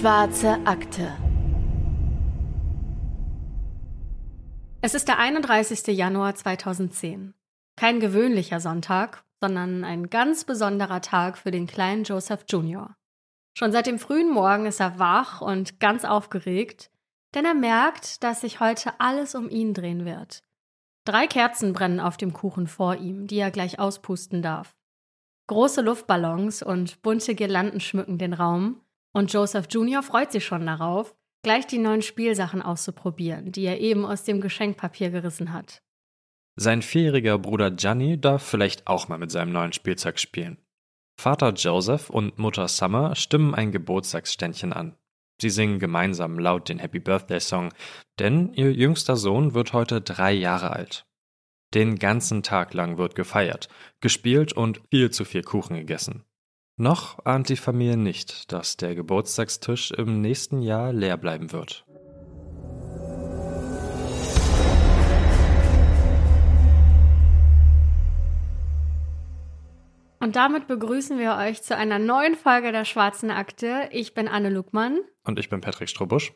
Schwarze Akte. Es ist der 31. Januar 2010. Kein gewöhnlicher Sonntag, sondern ein ganz besonderer Tag für den kleinen Joseph Jr. Schon seit dem frühen Morgen ist er wach und ganz aufgeregt, denn er merkt, dass sich heute alles um ihn drehen wird. Drei Kerzen brennen auf dem Kuchen vor ihm, die er gleich auspusten darf. Große Luftballons und bunte Girlanden schmücken den Raum, und Joseph Jr. freut sich schon darauf, gleich die neuen Spielsachen auszuprobieren, die er eben aus dem Geschenkpapier gerissen hat. Sein vierjähriger Bruder Gianni darf vielleicht auch mal mit seinem neuen Spielzeug spielen. Vater Joseph und Mutter Summer stimmen ein Geburtstagsständchen an. Sie singen gemeinsam laut den Happy Birthday Song, denn ihr jüngster Sohn wird heute drei Jahre alt. Den ganzen Tag lang wird gefeiert, gespielt und viel zu viel Kuchen gegessen. Noch ahnt die Familie nicht, dass der Geburtstagstisch im nächsten Jahr leer bleiben wird. Und damit begrüßen wir euch zu einer neuen Folge der Schwarzen Akte. Ich bin Anne Luckmann. Und ich bin Patrick Strobusch.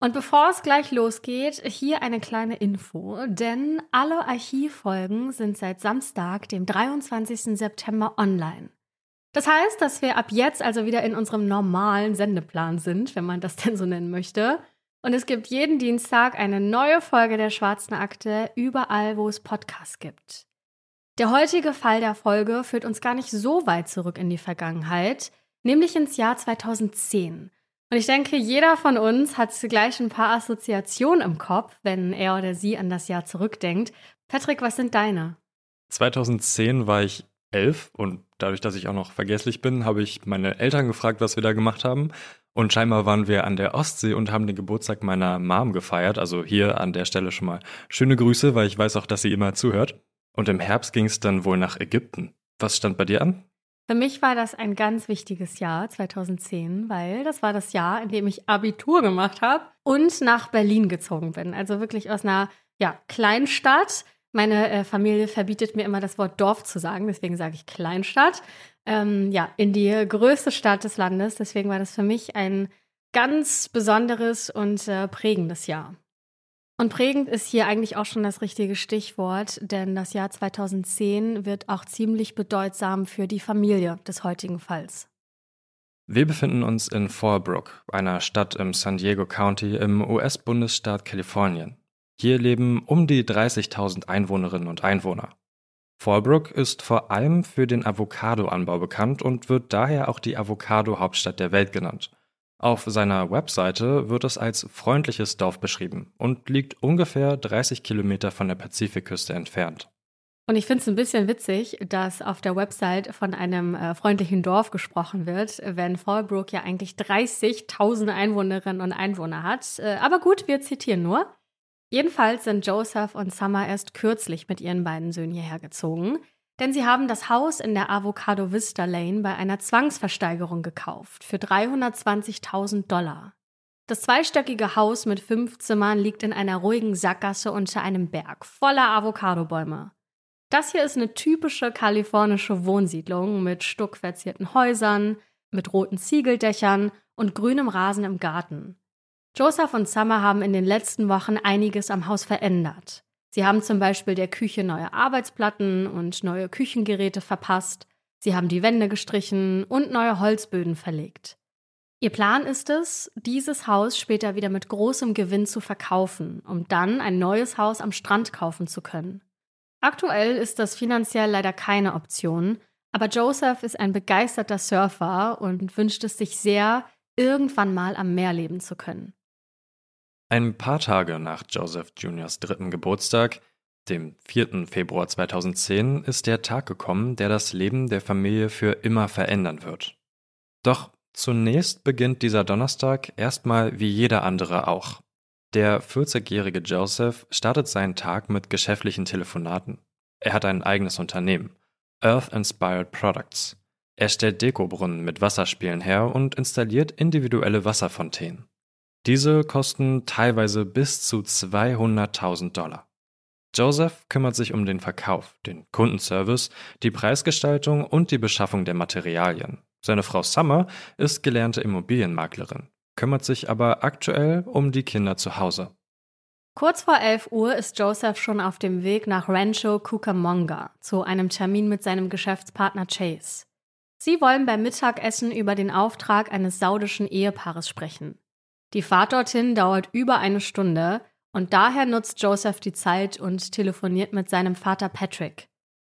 Und bevor es gleich losgeht, hier eine kleine Info, denn alle Archivfolgen sind seit Samstag, dem 23. September online. Das heißt, dass wir ab jetzt also wieder in unserem normalen Sendeplan sind, wenn man das denn so nennen möchte. Und es gibt jeden Dienstag eine neue Folge der Schwarzen Akte, überall, wo es Podcasts gibt. Der heutige Fall der Folge führt uns gar nicht so weit zurück in die Vergangenheit, nämlich ins Jahr 2010. Und ich denke, jeder von uns hat gleich ein paar Assoziationen im Kopf, wenn er oder sie an das Jahr zurückdenkt. Patrick, was sind deine? 2010 war ich elf und dadurch, dass ich auch noch vergesslich bin, habe ich meine Eltern gefragt, was wir da gemacht haben. Und scheinbar waren wir an der Ostsee und haben den Geburtstag meiner Mom gefeiert. Also hier an der Stelle schon mal schöne Grüße, weil ich weiß auch, dass sie immer zuhört. Und im Herbst ging es dann wohl nach Ägypten. Was stand bei dir an? Für mich war das ein ganz wichtiges Jahr 2010, weil das war das Jahr, in dem ich Abitur gemacht habe und nach Berlin gezogen bin. Also wirklich aus einer ja, Kleinstadt meine äh, Familie verbietet mir immer das Wort Dorf zu sagen, deswegen sage ich Kleinstadt. Ähm, ja, in die größte Stadt des Landes. Deswegen war das für mich ein ganz besonderes und äh, prägendes Jahr. Und prägend ist hier eigentlich auch schon das richtige Stichwort, denn das Jahr 2010 wird auch ziemlich bedeutsam für die Familie des heutigen Falls. Wir befinden uns in Fallbrook, einer Stadt im San Diego County im US-Bundesstaat Kalifornien. Hier leben um die 30.000 Einwohnerinnen und Einwohner. Fallbrook ist vor allem für den Avocadoanbau bekannt und wird daher auch die Avocado-Hauptstadt der Welt genannt. Auf seiner Webseite wird es als freundliches Dorf beschrieben und liegt ungefähr 30 Kilometer von der Pazifikküste entfernt. Und ich finde es ein bisschen witzig, dass auf der Website von einem äh, freundlichen Dorf gesprochen wird, wenn Fallbrook ja eigentlich 30.000 Einwohnerinnen und Einwohner hat. Äh, aber gut, wir zitieren nur. Jedenfalls sind Joseph und Summer erst kürzlich mit ihren beiden Söhnen hierher gezogen, denn sie haben das Haus in der Avocado Vista Lane bei einer Zwangsversteigerung gekauft für 320.000 Dollar. Das zweistöckige Haus mit fünf Zimmern liegt in einer ruhigen Sackgasse unter einem Berg voller Avocadobäume. Das hier ist eine typische kalifornische Wohnsiedlung mit stuckverzierten Häusern, mit roten Ziegeldächern und grünem Rasen im Garten. Joseph und Summer haben in den letzten Wochen einiges am Haus verändert. Sie haben zum Beispiel der Küche neue Arbeitsplatten und neue Küchengeräte verpasst. Sie haben die Wände gestrichen und neue Holzböden verlegt. Ihr Plan ist es, dieses Haus später wieder mit großem Gewinn zu verkaufen, um dann ein neues Haus am Strand kaufen zu können. Aktuell ist das finanziell leider keine Option, aber Joseph ist ein begeisterter Surfer und wünscht es sich sehr, irgendwann mal am Meer leben zu können. Ein paar Tage nach Joseph Juniors dritten Geburtstag, dem 4. Februar 2010, ist der Tag gekommen, der das Leben der Familie für immer verändern wird. Doch zunächst beginnt dieser Donnerstag erstmal wie jeder andere auch. Der 40-jährige Joseph startet seinen Tag mit geschäftlichen Telefonaten. Er hat ein eigenes Unternehmen, Earth Inspired Products. Er stellt Dekobrunnen mit Wasserspielen her und installiert individuelle Wasserfontänen. Diese kosten teilweise bis zu 200.000 Dollar. Joseph kümmert sich um den Verkauf, den Kundenservice, die Preisgestaltung und die Beschaffung der Materialien. Seine Frau Summer ist gelernte Immobilienmaklerin. kümmert sich aber aktuell um die Kinder zu Hause. Kurz vor 11 Uhr ist Joseph schon auf dem Weg nach Rancho Cucamonga zu einem Termin mit seinem Geschäftspartner Chase. Sie wollen beim Mittagessen über den Auftrag eines saudischen Ehepaares sprechen. Die Fahrt dorthin dauert über eine Stunde und daher nutzt Joseph die Zeit und telefoniert mit seinem Vater Patrick.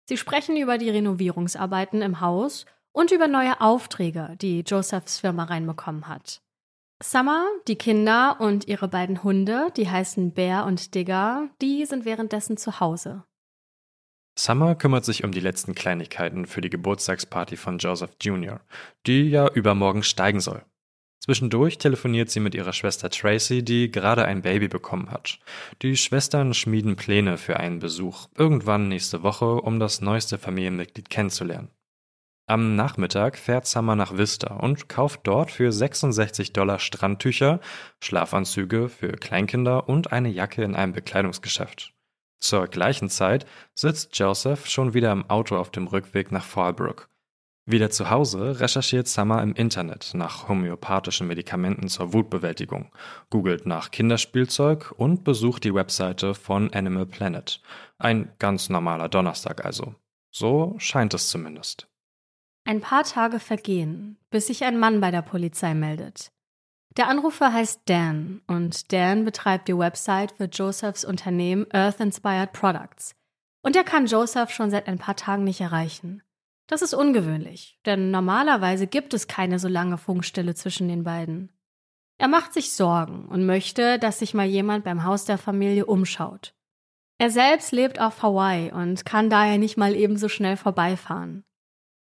Sie sprechen über die Renovierungsarbeiten im Haus und über neue Aufträge, die Josephs Firma reinbekommen hat. Summer, die Kinder und ihre beiden Hunde, die heißen Bear und Digger, die sind währenddessen zu Hause. Summer kümmert sich um die letzten Kleinigkeiten für die Geburtstagsparty von Joseph Jr., die ja übermorgen steigen soll. Zwischendurch telefoniert sie mit ihrer Schwester Tracy, die gerade ein Baby bekommen hat. Die Schwestern schmieden Pläne für einen Besuch irgendwann nächste Woche, um das neueste Familienmitglied kennenzulernen. Am Nachmittag fährt Summer nach Vista und kauft dort für 66 Dollar Strandtücher, Schlafanzüge für Kleinkinder und eine Jacke in einem Bekleidungsgeschäft. Zur gleichen Zeit sitzt Joseph schon wieder im Auto auf dem Rückweg nach Fallbrook. Wieder zu Hause recherchiert Summer im Internet nach homöopathischen Medikamenten zur Wutbewältigung, googelt nach Kinderspielzeug und besucht die Webseite von Animal Planet. Ein ganz normaler Donnerstag also. So scheint es zumindest. Ein paar Tage vergehen, bis sich ein Mann bei der Polizei meldet. Der Anrufer heißt Dan und Dan betreibt die Website für Josephs Unternehmen Earth Inspired Products. Und er kann Joseph schon seit ein paar Tagen nicht erreichen. Das ist ungewöhnlich, denn normalerweise gibt es keine so lange Funkstille zwischen den beiden. Er macht sich Sorgen und möchte, dass sich mal jemand beim Haus der Familie umschaut. Er selbst lebt auf Hawaii und kann daher nicht mal ebenso schnell vorbeifahren.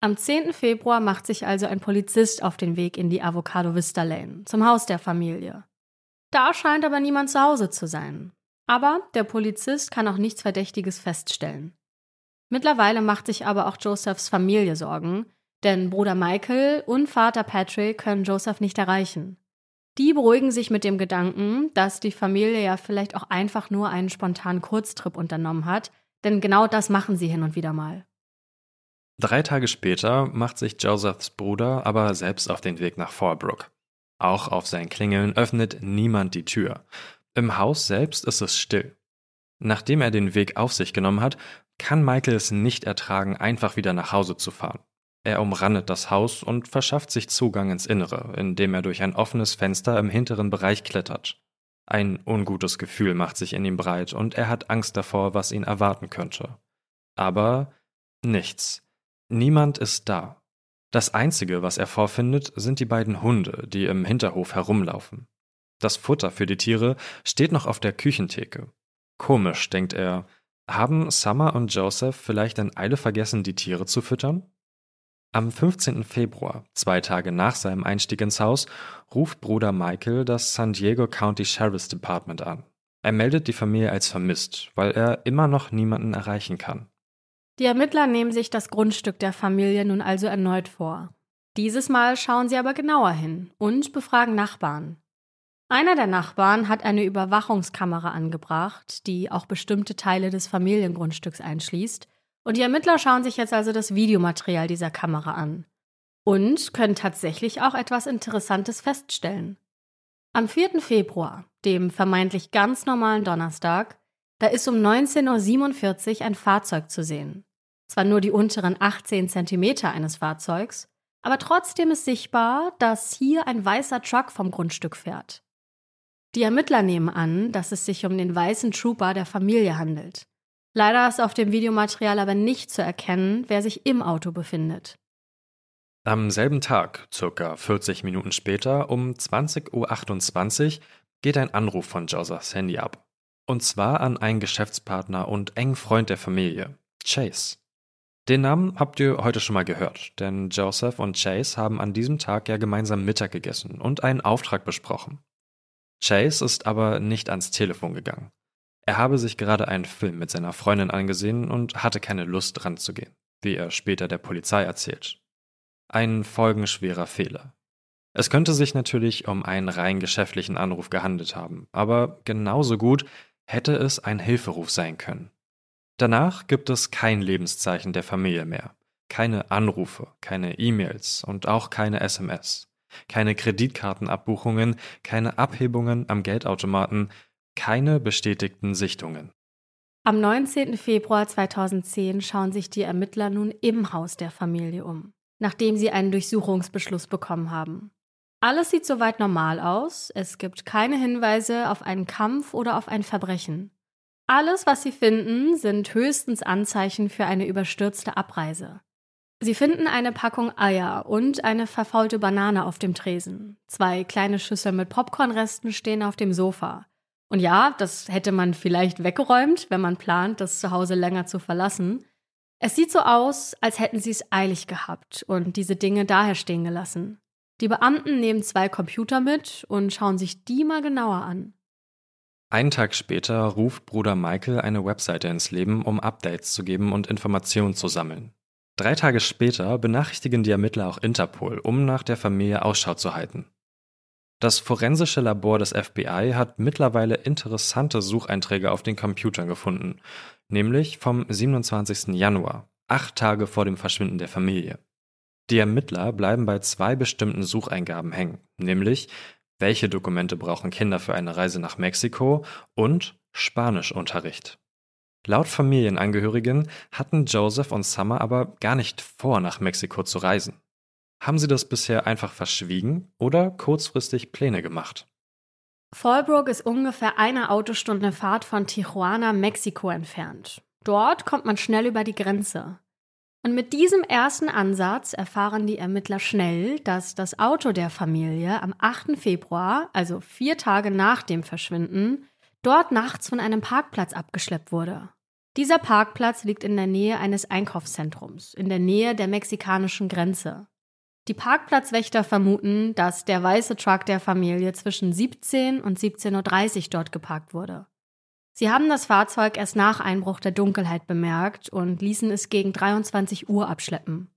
Am 10. Februar macht sich also ein Polizist auf den Weg in die Avocado Vista Lane, zum Haus der Familie. Da scheint aber niemand zu Hause zu sein. Aber der Polizist kann auch nichts Verdächtiges feststellen. Mittlerweile macht sich aber auch Josephs Familie Sorgen, denn Bruder Michael und Vater Patrick können Joseph nicht erreichen. Die beruhigen sich mit dem Gedanken, dass die Familie ja vielleicht auch einfach nur einen spontanen Kurztrip unternommen hat, denn genau das machen sie hin und wieder mal. Drei Tage später macht sich Josephs Bruder aber selbst auf den Weg nach Fallbrook. Auch auf sein Klingeln öffnet niemand die Tür. Im Haus selbst ist es still. Nachdem er den Weg auf sich genommen hat, kann Michael es nicht ertragen, einfach wieder nach Hause zu fahren. Er umrandet das Haus und verschafft sich Zugang ins Innere, indem er durch ein offenes Fenster im hinteren Bereich klettert. Ein ungutes Gefühl macht sich in ihm breit und er hat Angst davor, was ihn erwarten könnte. Aber nichts. Niemand ist da. Das Einzige, was er vorfindet, sind die beiden Hunde, die im Hinterhof herumlaufen. Das Futter für die Tiere steht noch auf der Küchentheke. Komisch, denkt er. Haben Summer und Joseph vielleicht in Eile vergessen, die Tiere zu füttern? Am 15. Februar, zwei Tage nach seinem Einstieg ins Haus, ruft Bruder Michael das San Diego County Sheriff's Department an. Er meldet die Familie als vermisst, weil er immer noch niemanden erreichen kann. Die Ermittler nehmen sich das Grundstück der Familie nun also erneut vor. Dieses Mal schauen sie aber genauer hin und befragen Nachbarn. Einer der Nachbarn hat eine Überwachungskamera angebracht, die auch bestimmte Teile des Familiengrundstücks einschließt, und die Ermittler schauen sich jetzt also das Videomaterial dieser Kamera an und können tatsächlich auch etwas Interessantes feststellen. Am 4. Februar, dem vermeintlich ganz normalen Donnerstag, da ist um 19.47 Uhr ein Fahrzeug zu sehen zwar nur die unteren 18 Zentimeter eines Fahrzeugs, aber trotzdem ist sichtbar, dass hier ein weißer Truck vom Grundstück fährt. Die Ermittler nehmen an, dass es sich um den weißen Trooper der Familie handelt. Leider ist auf dem Videomaterial aber nicht zu erkennen, wer sich im Auto befindet. Am selben Tag, circa 40 Minuten später, um 20.28 Uhr, geht ein Anruf von Josephs Handy ab. Und zwar an einen Geschäftspartner und engen Freund der Familie, Chase. Den Namen habt ihr heute schon mal gehört, denn Joseph und Chase haben an diesem Tag ja gemeinsam Mittag gegessen und einen Auftrag besprochen. Chase ist aber nicht ans Telefon gegangen. Er habe sich gerade einen Film mit seiner Freundin angesehen und hatte keine Lust dran zu gehen, wie er später der Polizei erzählt. Ein folgenschwerer Fehler. Es könnte sich natürlich um einen rein geschäftlichen Anruf gehandelt haben, aber genauso gut hätte es ein Hilferuf sein können. Danach gibt es kein Lebenszeichen der Familie mehr, keine Anrufe, keine E-Mails und auch keine SMS. Keine Kreditkartenabbuchungen, keine Abhebungen am Geldautomaten, keine bestätigten Sichtungen. Am 19. Februar 2010 schauen sich die Ermittler nun im Haus der Familie um, nachdem sie einen Durchsuchungsbeschluss bekommen haben. Alles sieht soweit normal aus, es gibt keine Hinweise auf einen Kampf oder auf ein Verbrechen. Alles, was sie finden, sind höchstens Anzeichen für eine überstürzte Abreise. Sie finden eine Packung Eier und eine verfaulte Banane auf dem Tresen. Zwei kleine Schüsseln mit Popcornresten stehen auf dem Sofa. Und ja, das hätte man vielleicht weggeräumt, wenn man plant, das Zuhause länger zu verlassen. Es sieht so aus, als hätten sie es eilig gehabt und diese Dinge daher stehen gelassen. Die Beamten nehmen zwei Computer mit und schauen sich die mal genauer an. Einen Tag später ruft Bruder Michael eine Webseite ins Leben, um Updates zu geben und Informationen zu sammeln. Drei Tage später benachrichtigen die Ermittler auch Interpol, um nach der Familie Ausschau zu halten. Das forensische Labor des FBI hat mittlerweile interessante Sucheinträge auf den Computern gefunden, nämlich vom 27. Januar, acht Tage vor dem Verschwinden der Familie. Die Ermittler bleiben bei zwei bestimmten Sucheingaben hängen, nämlich welche Dokumente brauchen Kinder für eine Reise nach Mexiko und Spanischunterricht. Laut Familienangehörigen hatten Joseph und Summer aber gar nicht vor, nach Mexiko zu reisen. Haben sie das bisher einfach verschwiegen oder kurzfristig Pläne gemacht? Fallbrook ist ungefähr eine Autostunde Fahrt von Tijuana, Mexiko entfernt. Dort kommt man schnell über die Grenze. Und mit diesem ersten Ansatz erfahren die Ermittler schnell, dass das Auto der Familie am 8. Februar, also vier Tage nach dem Verschwinden, dort nachts von einem Parkplatz abgeschleppt wurde. Dieser Parkplatz liegt in der Nähe eines Einkaufszentrums, in der Nähe der mexikanischen Grenze. Die Parkplatzwächter vermuten, dass der weiße Truck der Familie zwischen 17 und 17.30 Uhr dort geparkt wurde. Sie haben das Fahrzeug erst nach Einbruch der Dunkelheit bemerkt und ließen es gegen 23 Uhr abschleppen.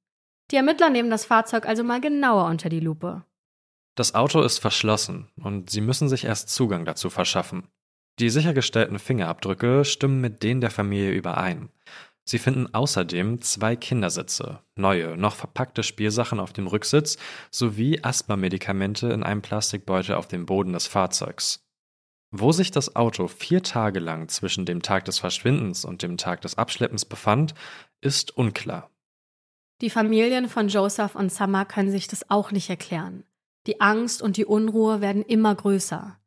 Die Ermittler nehmen das Fahrzeug also mal genauer unter die Lupe. Das Auto ist verschlossen und sie müssen sich erst Zugang dazu verschaffen. Die sichergestellten Fingerabdrücke stimmen mit denen der Familie überein. Sie finden außerdem zwei Kindersitze, neue, noch verpackte Spielsachen auf dem Rücksitz sowie Asthma-Medikamente in einem Plastikbeutel auf dem Boden des Fahrzeugs. Wo sich das Auto vier Tage lang zwischen dem Tag des Verschwindens und dem Tag des Abschleppens befand, ist unklar. Die Familien von Joseph und Summer können sich das auch nicht erklären. Die Angst und die Unruhe werden immer größer.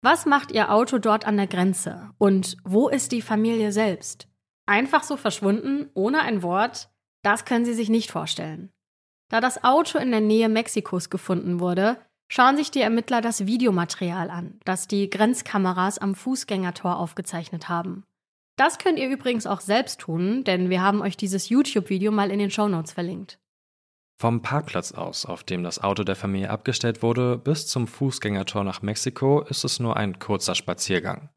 Was macht ihr Auto dort an der Grenze? Und wo ist die Familie selbst? Einfach so verschwunden, ohne ein Wort? Das können sie sich nicht vorstellen. Da das Auto in der Nähe Mexikos gefunden wurde, schauen sich die Ermittler das Videomaterial an, das die Grenzkameras am Fußgängertor aufgezeichnet haben. Das könnt ihr übrigens auch selbst tun, denn wir haben euch dieses YouTube-Video mal in den Shownotes verlinkt. Vom Parkplatz aus, auf dem das Auto der Familie abgestellt wurde, bis zum Fußgängertor nach Mexiko ist es nur ein kurzer Spaziergang.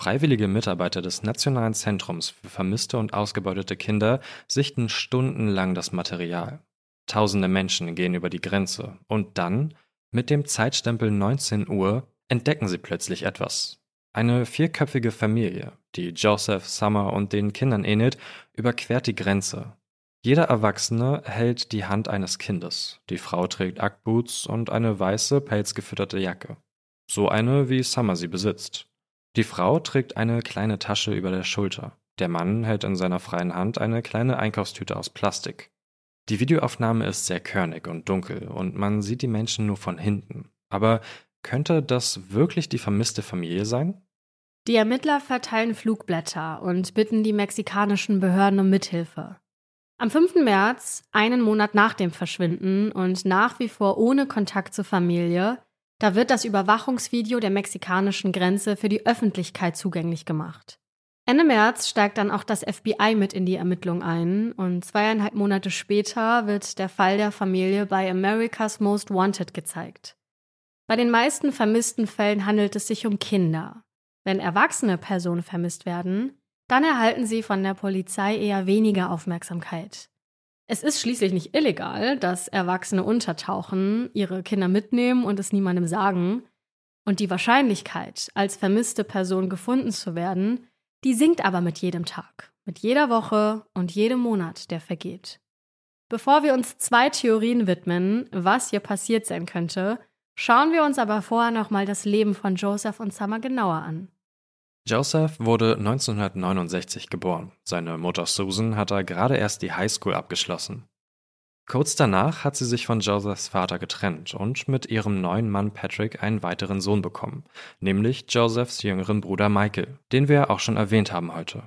Freiwillige Mitarbeiter des Nationalen Zentrums für vermisste und ausgebeutete Kinder sichten stundenlang das Material. Tausende Menschen gehen über die Grenze und dann mit dem Zeitstempel 19 Uhr entdecken sie plötzlich etwas. Eine vierköpfige Familie, die Joseph, Summer und den Kindern ähnelt, überquert die Grenze. Jeder Erwachsene hält die Hand eines Kindes. Die Frau trägt Ackboots und eine weiße, pelzgefütterte Jacke. So eine, wie Summer sie besitzt. Die Frau trägt eine kleine Tasche über der Schulter. Der Mann hält in seiner freien Hand eine kleine Einkaufstüte aus Plastik. Die Videoaufnahme ist sehr körnig und dunkel und man sieht die Menschen nur von hinten. Aber könnte das wirklich die vermisste Familie sein? Die Ermittler verteilen Flugblätter und bitten die mexikanischen Behörden um Mithilfe. Am 5. März, einen Monat nach dem Verschwinden und nach wie vor ohne Kontakt zur Familie, da wird das Überwachungsvideo der mexikanischen Grenze für die Öffentlichkeit zugänglich gemacht. Ende März steigt dann auch das FBI mit in die Ermittlung ein und zweieinhalb Monate später wird der Fall der Familie bei America's Most Wanted gezeigt. Bei den meisten vermissten Fällen handelt es sich um Kinder. Wenn erwachsene Personen vermisst werden, dann erhalten sie von der Polizei eher weniger Aufmerksamkeit. Es ist schließlich nicht illegal, dass Erwachsene untertauchen, ihre Kinder mitnehmen und es niemandem sagen. Und die Wahrscheinlichkeit, als vermisste Person gefunden zu werden, die sinkt aber mit jedem Tag, mit jeder Woche und jedem Monat, der vergeht. Bevor wir uns zwei Theorien widmen, was hier passiert sein könnte, schauen wir uns aber vorher nochmal das Leben von Joseph und Summer genauer an. Joseph wurde 1969 geboren. Seine Mutter Susan hatte gerade erst die Highschool abgeschlossen. Kurz danach hat sie sich von Josephs Vater getrennt und mit ihrem neuen Mann Patrick einen weiteren Sohn bekommen, nämlich Josephs jüngeren Bruder Michael, den wir auch schon erwähnt haben heute.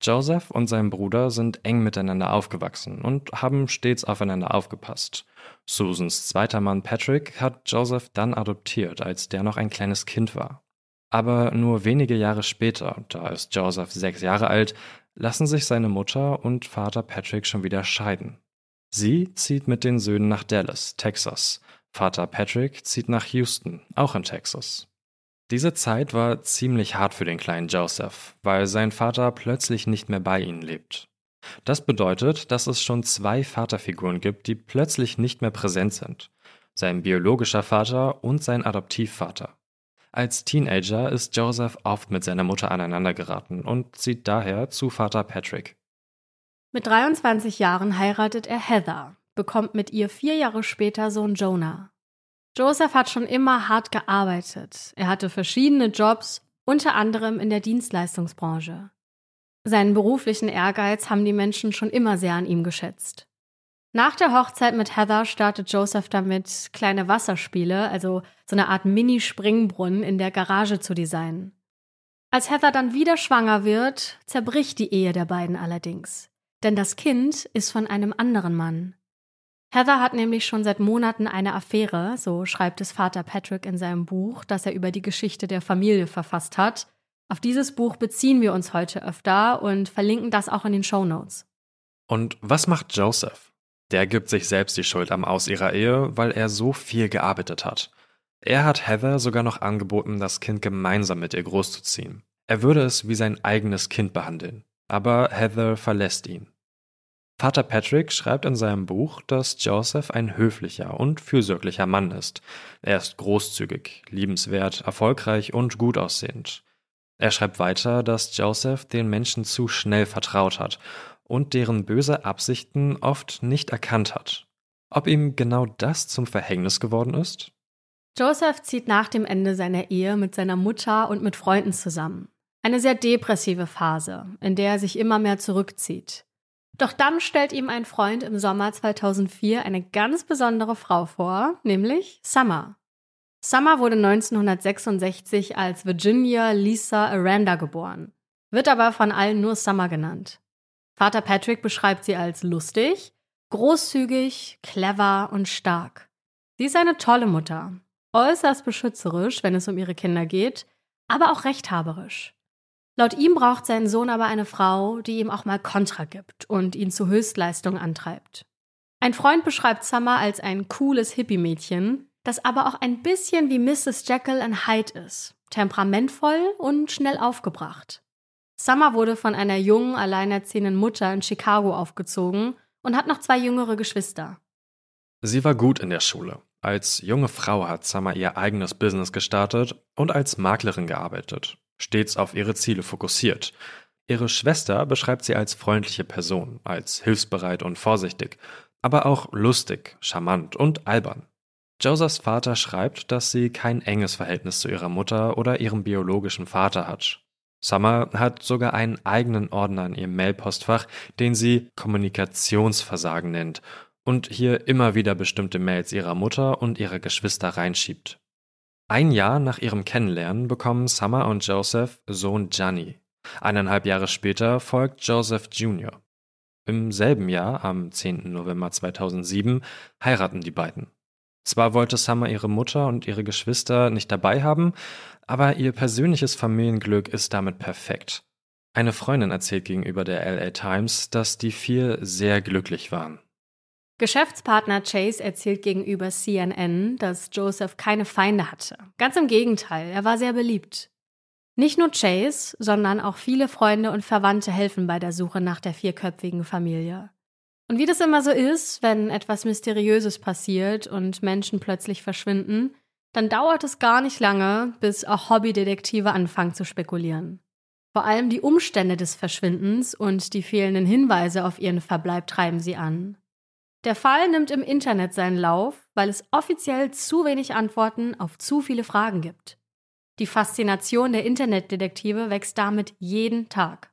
Joseph und sein Bruder sind eng miteinander aufgewachsen und haben stets aufeinander aufgepasst. Susans zweiter Mann Patrick hat Joseph dann adoptiert, als der noch ein kleines Kind war. Aber nur wenige Jahre später, da ist Joseph sechs Jahre alt, lassen sich seine Mutter und Vater Patrick schon wieder scheiden. Sie zieht mit den Söhnen nach Dallas, Texas. Vater Patrick zieht nach Houston, auch in Texas. Diese Zeit war ziemlich hart für den kleinen Joseph, weil sein Vater plötzlich nicht mehr bei ihnen lebt. Das bedeutet, dass es schon zwei Vaterfiguren gibt, die plötzlich nicht mehr präsent sind. Sein biologischer Vater und sein Adoptivvater. Als Teenager ist Joseph oft mit seiner Mutter aneinandergeraten und zieht daher zu Vater Patrick. Mit 23 Jahren heiratet er Heather, bekommt mit ihr vier Jahre später Sohn Jonah. Joseph hat schon immer hart gearbeitet. Er hatte verschiedene Jobs, unter anderem in der Dienstleistungsbranche. Seinen beruflichen Ehrgeiz haben die Menschen schon immer sehr an ihm geschätzt. Nach der Hochzeit mit Heather startet Joseph damit, kleine Wasserspiele, also so eine Art Mini-Springbrunnen in der Garage zu designen. Als Heather dann wieder schwanger wird, zerbricht die Ehe der beiden allerdings. Denn das Kind ist von einem anderen Mann. Heather hat nämlich schon seit Monaten eine Affäre, so schreibt es Vater Patrick in seinem Buch, das er über die Geschichte der Familie verfasst hat. Auf dieses Buch beziehen wir uns heute öfter und verlinken das auch in den Show Notes. Und was macht Joseph? Der gibt sich selbst die Schuld am Aus ihrer Ehe, weil er so viel gearbeitet hat. Er hat Heather sogar noch angeboten, das Kind gemeinsam mit ihr großzuziehen. Er würde es wie sein eigenes Kind behandeln. Aber Heather verlässt ihn. Vater Patrick schreibt in seinem Buch, dass Joseph ein höflicher und fürsorglicher Mann ist. Er ist großzügig, liebenswert, erfolgreich und gut aussehend. Er schreibt weiter, dass Joseph den Menschen zu schnell vertraut hat und deren böse Absichten oft nicht erkannt hat. Ob ihm genau das zum Verhängnis geworden ist? Joseph zieht nach dem Ende seiner Ehe mit seiner Mutter und mit Freunden zusammen. Eine sehr depressive Phase, in der er sich immer mehr zurückzieht. Doch dann stellt ihm ein Freund im Sommer 2004 eine ganz besondere Frau vor, nämlich Summer. Summer wurde 1966 als Virginia Lisa Aranda geboren, wird aber von allen nur Summer genannt. Vater Patrick beschreibt sie als lustig, großzügig, clever und stark. Sie ist eine tolle Mutter, äußerst beschützerisch, wenn es um ihre Kinder geht, aber auch rechthaberisch. Laut ihm braucht sein Sohn aber eine Frau, die ihm auch mal Kontra gibt und ihn zu Höchstleistung antreibt. Ein Freund beschreibt Summer als ein cooles Hippie-Mädchen, das aber auch ein bisschen wie Mrs. Jekyll and Hyde ist, temperamentvoll und schnell aufgebracht. Summer wurde von einer jungen, alleinerziehenden Mutter in Chicago aufgezogen und hat noch zwei jüngere Geschwister. Sie war gut in der Schule. Als junge Frau hat Summer ihr eigenes Business gestartet und als Maklerin gearbeitet stets auf ihre Ziele fokussiert. Ihre Schwester beschreibt sie als freundliche Person, als hilfsbereit und vorsichtig, aber auch lustig, charmant und albern. Josephs Vater schreibt, dass sie kein enges Verhältnis zu ihrer Mutter oder ihrem biologischen Vater hat. Summer hat sogar einen eigenen Ordner in ihrem Mailpostfach, den sie Kommunikationsversagen nennt und hier immer wieder bestimmte Mails ihrer Mutter und ihrer Geschwister reinschiebt. Ein Jahr nach ihrem Kennenlernen bekommen Summer und Joseph Sohn Gianni. Eineinhalb Jahre später folgt Joseph Jr. Im selben Jahr, am 10. November 2007, heiraten die beiden. Zwar wollte Summer ihre Mutter und ihre Geschwister nicht dabei haben, aber ihr persönliches Familienglück ist damit perfekt. Eine Freundin erzählt gegenüber der LA Times, dass die vier sehr glücklich waren. Geschäftspartner Chase erzählt gegenüber CNN, dass Joseph keine Feinde hatte. Ganz im Gegenteil, er war sehr beliebt. Nicht nur Chase, sondern auch viele Freunde und Verwandte helfen bei der Suche nach der vierköpfigen Familie. Und wie das immer so ist, wenn etwas Mysteriöses passiert und Menschen plötzlich verschwinden, dann dauert es gar nicht lange, bis auch Hobbydetektive anfangen zu spekulieren. Vor allem die Umstände des Verschwindens und die fehlenden Hinweise auf ihren Verbleib treiben sie an. Der Fall nimmt im Internet seinen Lauf, weil es offiziell zu wenig Antworten auf zu viele Fragen gibt. Die Faszination der Internetdetektive wächst damit jeden Tag.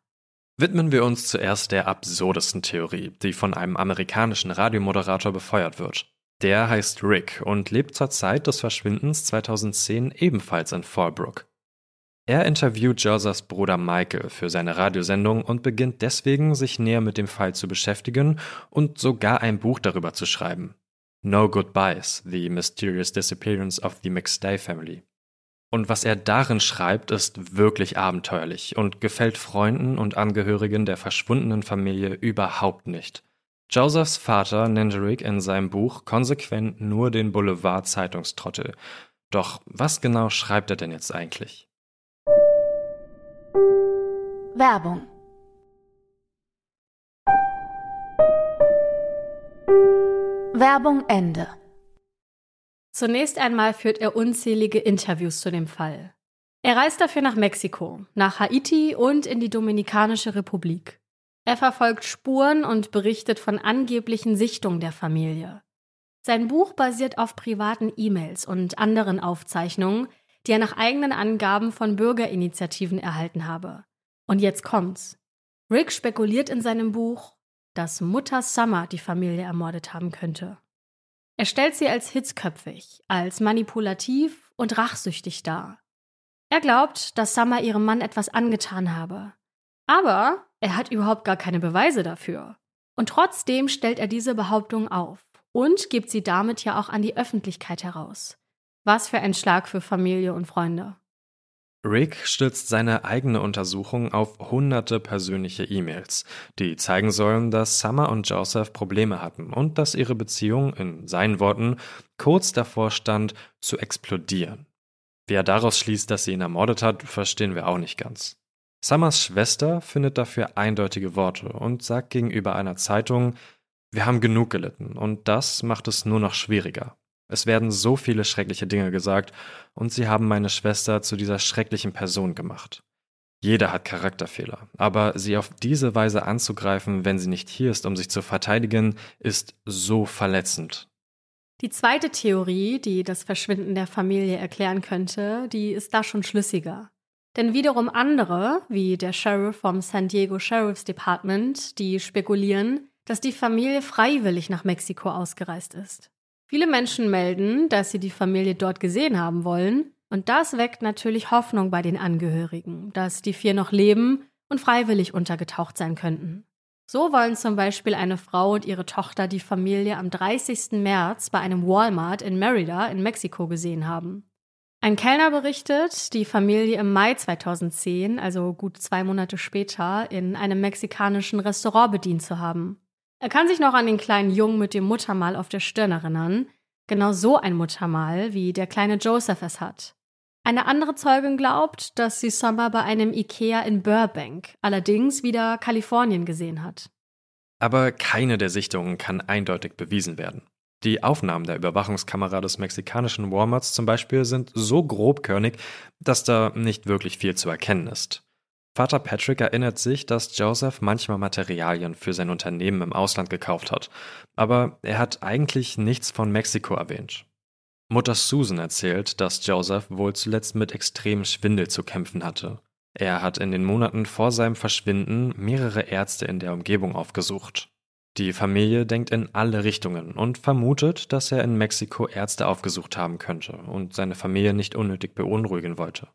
Widmen wir uns zuerst der absurdesten Theorie, die von einem amerikanischen Radiomoderator befeuert wird. Der heißt Rick und lebt zur Zeit des Verschwindens 2010 ebenfalls in Fallbrook. Er interviewt Josephs Bruder Michael für seine Radiosendung und beginnt deswegen, sich näher mit dem Fall zu beschäftigen und sogar ein Buch darüber zu schreiben. No Goodbyes, The Mysterious Disappearance of the McStay Family. Und was er darin schreibt, ist wirklich abenteuerlich und gefällt Freunden und Angehörigen der verschwundenen Familie überhaupt nicht. Josephs Vater nennt Rick in seinem Buch konsequent nur den Boulevard-Zeitungstrottel. Doch was genau schreibt er denn jetzt eigentlich? Werbung Werbung Ende. Zunächst einmal führt er unzählige Interviews zu dem Fall. Er reist dafür nach Mexiko, nach Haiti und in die Dominikanische Republik. Er verfolgt Spuren und berichtet von angeblichen Sichtungen der Familie. Sein Buch basiert auf privaten E-Mails und anderen Aufzeichnungen, die er nach eigenen Angaben von Bürgerinitiativen erhalten habe. Und jetzt kommt's. Rick spekuliert in seinem Buch, dass Mutter Summer die Familie ermordet haben könnte. Er stellt sie als hitzköpfig, als manipulativ und rachsüchtig dar. Er glaubt, dass Summer ihrem Mann etwas angetan habe. Aber er hat überhaupt gar keine Beweise dafür. Und trotzdem stellt er diese Behauptung auf und gibt sie damit ja auch an die Öffentlichkeit heraus. Was für ein Schlag für Familie und Freunde. Rick stützt seine eigene Untersuchung auf hunderte persönliche E-Mails, die zeigen sollen, dass Summer und Joseph Probleme hatten und dass ihre Beziehung, in seinen Worten, kurz davor stand, zu explodieren. Wie er daraus schließt, dass sie ihn ermordet hat, verstehen wir auch nicht ganz. Summers Schwester findet dafür eindeutige Worte und sagt gegenüber einer Zeitung, wir haben genug gelitten und das macht es nur noch schwieriger. Es werden so viele schreckliche Dinge gesagt, und sie haben meine Schwester zu dieser schrecklichen Person gemacht. Jeder hat Charakterfehler, aber sie auf diese Weise anzugreifen, wenn sie nicht hier ist, um sich zu verteidigen, ist so verletzend. Die zweite Theorie, die das Verschwinden der Familie erklären könnte, die ist da schon schlüssiger. Denn wiederum andere, wie der Sheriff vom San Diego Sheriff's Department, die spekulieren, dass die Familie freiwillig nach Mexiko ausgereist ist. Viele Menschen melden, dass sie die Familie dort gesehen haben wollen, und das weckt natürlich Hoffnung bei den Angehörigen, dass die vier noch leben und freiwillig untergetaucht sein könnten. So wollen zum Beispiel eine Frau und ihre Tochter die Familie am 30. März bei einem Walmart in Merida in Mexiko gesehen haben. Ein Kellner berichtet, die Familie im Mai 2010, also gut zwei Monate später, in einem mexikanischen Restaurant bedient zu haben. Er kann sich noch an den kleinen Jungen mit dem Muttermal auf der Stirn erinnern. Genau so ein Muttermal, wie der kleine Joseph es hat. Eine andere Zeugin glaubt, dass sie Summer bei einem Ikea in Burbank, allerdings wieder Kalifornien gesehen hat. Aber keine der Sichtungen kann eindeutig bewiesen werden. Die Aufnahmen der Überwachungskamera des mexikanischen Walmarts zum Beispiel sind so grobkörnig, dass da nicht wirklich viel zu erkennen ist. Vater Patrick erinnert sich, dass Joseph manchmal Materialien für sein Unternehmen im Ausland gekauft hat, aber er hat eigentlich nichts von Mexiko erwähnt. Mutter Susan erzählt, dass Joseph wohl zuletzt mit extremem Schwindel zu kämpfen hatte. Er hat in den Monaten vor seinem Verschwinden mehrere Ärzte in der Umgebung aufgesucht. Die Familie denkt in alle Richtungen und vermutet, dass er in Mexiko Ärzte aufgesucht haben könnte und seine Familie nicht unnötig beunruhigen wollte.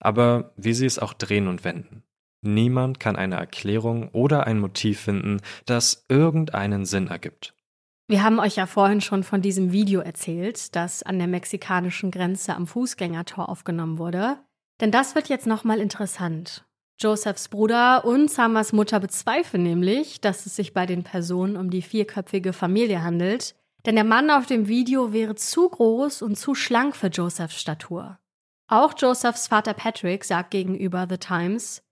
Aber wie sie es auch drehen und wenden. Niemand kann eine Erklärung oder ein Motiv finden, das irgendeinen Sinn ergibt. Wir haben euch ja vorhin schon von diesem Video erzählt, das an der mexikanischen Grenze am Fußgängertor aufgenommen wurde. Denn das wird jetzt nochmal interessant. Josephs Bruder und Samas Mutter bezweifeln nämlich, dass es sich bei den Personen um die vierköpfige Familie handelt, denn der Mann auf dem Video wäre zu groß und zu schlank für Josephs Statur. Auch Josephs Vater Patrick sagt gegenüber The Times,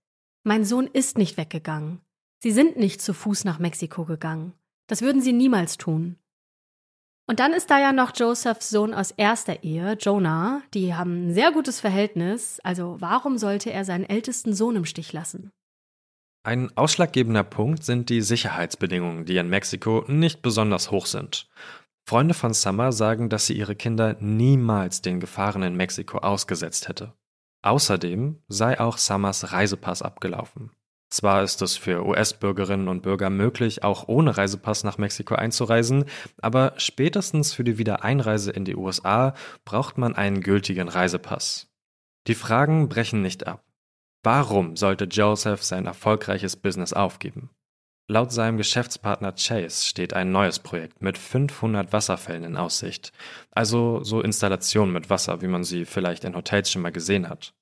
mein Sohn ist nicht weggegangen. Sie sind nicht zu Fuß nach Mexiko gegangen. Das würden sie niemals tun. Und dann ist da ja noch Josephs Sohn aus erster Ehe, Jonah. Die haben ein sehr gutes Verhältnis. Also warum sollte er seinen ältesten Sohn im Stich lassen? Ein ausschlaggebender Punkt sind die Sicherheitsbedingungen, die in Mexiko nicht besonders hoch sind. Freunde von Summer sagen, dass sie ihre Kinder niemals den Gefahren in Mexiko ausgesetzt hätte. Außerdem sei auch Summers Reisepass abgelaufen. Zwar ist es für US-Bürgerinnen und Bürger möglich, auch ohne Reisepass nach Mexiko einzureisen, aber spätestens für die Wiedereinreise in die USA braucht man einen gültigen Reisepass. Die Fragen brechen nicht ab. Warum sollte Joseph sein erfolgreiches Business aufgeben? Laut seinem Geschäftspartner Chase steht ein neues Projekt mit 500 Wasserfällen in Aussicht. Also so Installationen mit Wasser, wie man sie vielleicht in Hotels schon mal gesehen hat.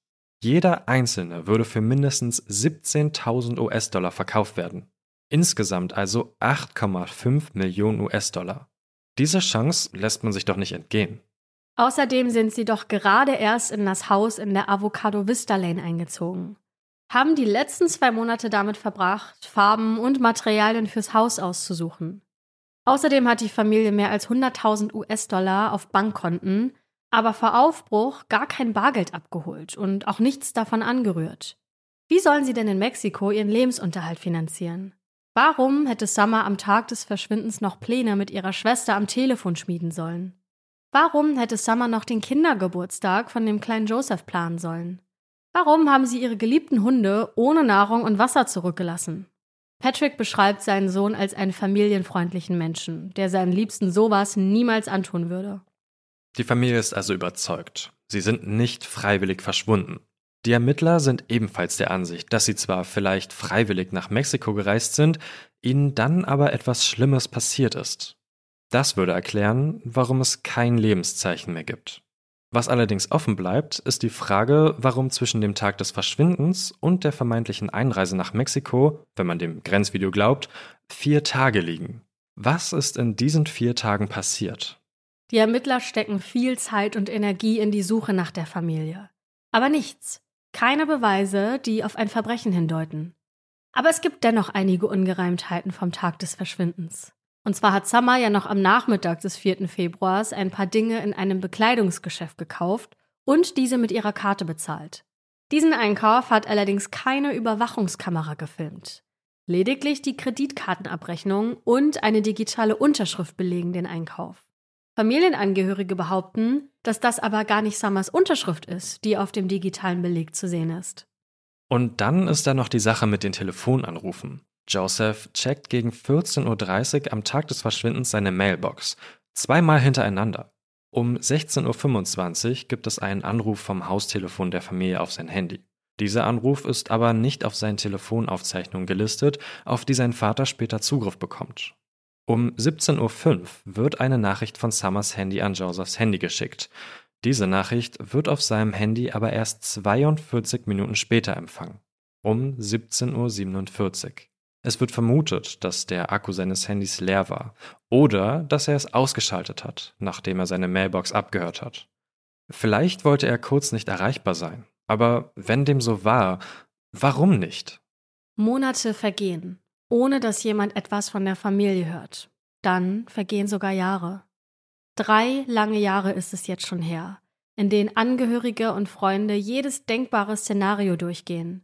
Jeder einzelne würde für mindestens 17.000 US-Dollar verkauft werden. Insgesamt also 8,5 Millionen US-Dollar. Diese Chance lässt man sich doch nicht entgehen. Außerdem sind sie doch gerade erst in das Haus in der Avocado Vista Lane eingezogen. Haben die letzten zwei Monate damit verbracht, Farben und Materialien fürs Haus auszusuchen. Außerdem hat die Familie mehr als 100.000 US-Dollar auf Bankkonten, aber vor Aufbruch gar kein Bargeld abgeholt und auch nichts davon angerührt. Wie sollen sie denn in Mexiko ihren Lebensunterhalt finanzieren? Warum hätte Summer am Tag des Verschwindens noch Pläne mit ihrer Schwester am Telefon schmieden sollen? Warum hätte Summer noch den Kindergeburtstag von dem kleinen Joseph planen sollen? Warum haben sie ihre geliebten Hunde ohne Nahrung und Wasser zurückgelassen? Patrick beschreibt seinen Sohn als einen familienfreundlichen Menschen, der seinen Liebsten sowas niemals antun würde. Die Familie ist also überzeugt. Sie sind nicht freiwillig verschwunden. Die Ermittler sind ebenfalls der Ansicht, dass sie zwar vielleicht freiwillig nach Mexiko gereist sind, ihnen dann aber etwas Schlimmes passiert ist. Das würde erklären, warum es kein Lebenszeichen mehr gibt. Was allerdings offen bleibt, ist die Frage, warum zwischen dem Tag des Verschwindens und der vermeintlichen Einreise nach Mexiko, wenn man dem Grenzvideo glaubt, vier Tage liegen. Was ist in diesen vier Tagen passiert? Die Ermittler stecken viel Zeit und Energie in die Suche nach der Familie. Aber nichts. Keine Beweise, die auf ein Verbrechen hindeuten. Aber es gibt dennoch einige Ungereimtheiten vom Tag des Verschwindens. Und zwar hat Summer ja noch am Nachmittag des 4. Februars ein paar Dinge in einem Bekleidungsgeschäft gekauft und diese mit ihrer Karte bezahlt. Diesen Einkauf hat allerdings keine Überwachungskamera gefilmt. Lediglich die Kreditkartenabrechnung und eine digitale Unterschrift belegen den Einkauf. Familienangehörige behaupten, dass das aber gar nicht Summers Unterschrift ist, die auf dem digitalen Beleg zu sehen ist. Und dann ist da noch die Sache mit den Telefonanrufen. Joseph checkt gegen 14.30 Uhr am Tag des Verschwindens seine Mailbox. Zweimal hintereinander. Um 16.25 Uhr gibt es einen Anruf vom Haustelefon der Familie auf sein Handy. Dieser Anruf ist aber nicht auf seinen Telefonaufzeichnungen gelistet, auf die sein Vater später Zugriff bekommt. Um 17.05 Uhr wird eine Nachricht von Summers Handy an Josephs Handy geschickt. Diese Nachricht wird auf seinem Handy aber erst 42 Minuten später empfangen. Um 17.47 Uhr. Es wird vermutet, dass der Akku seines Handys leer war oder dass er es ausgeschaltet hat, nachdem er seine Mailbox abgehört hat. Vielleicht wollte er kurz nicht erreichbar sein, aber wenn dem so war, warum nicht? Monate vergehen, ohne dass jemand etwas von der Familie hört. Dann vergehen sogar Jahre. Drei lange Jahre ist es jetzt schon her, in denen Angehörige und Freunde jedes denkbare Szenario durchgehen.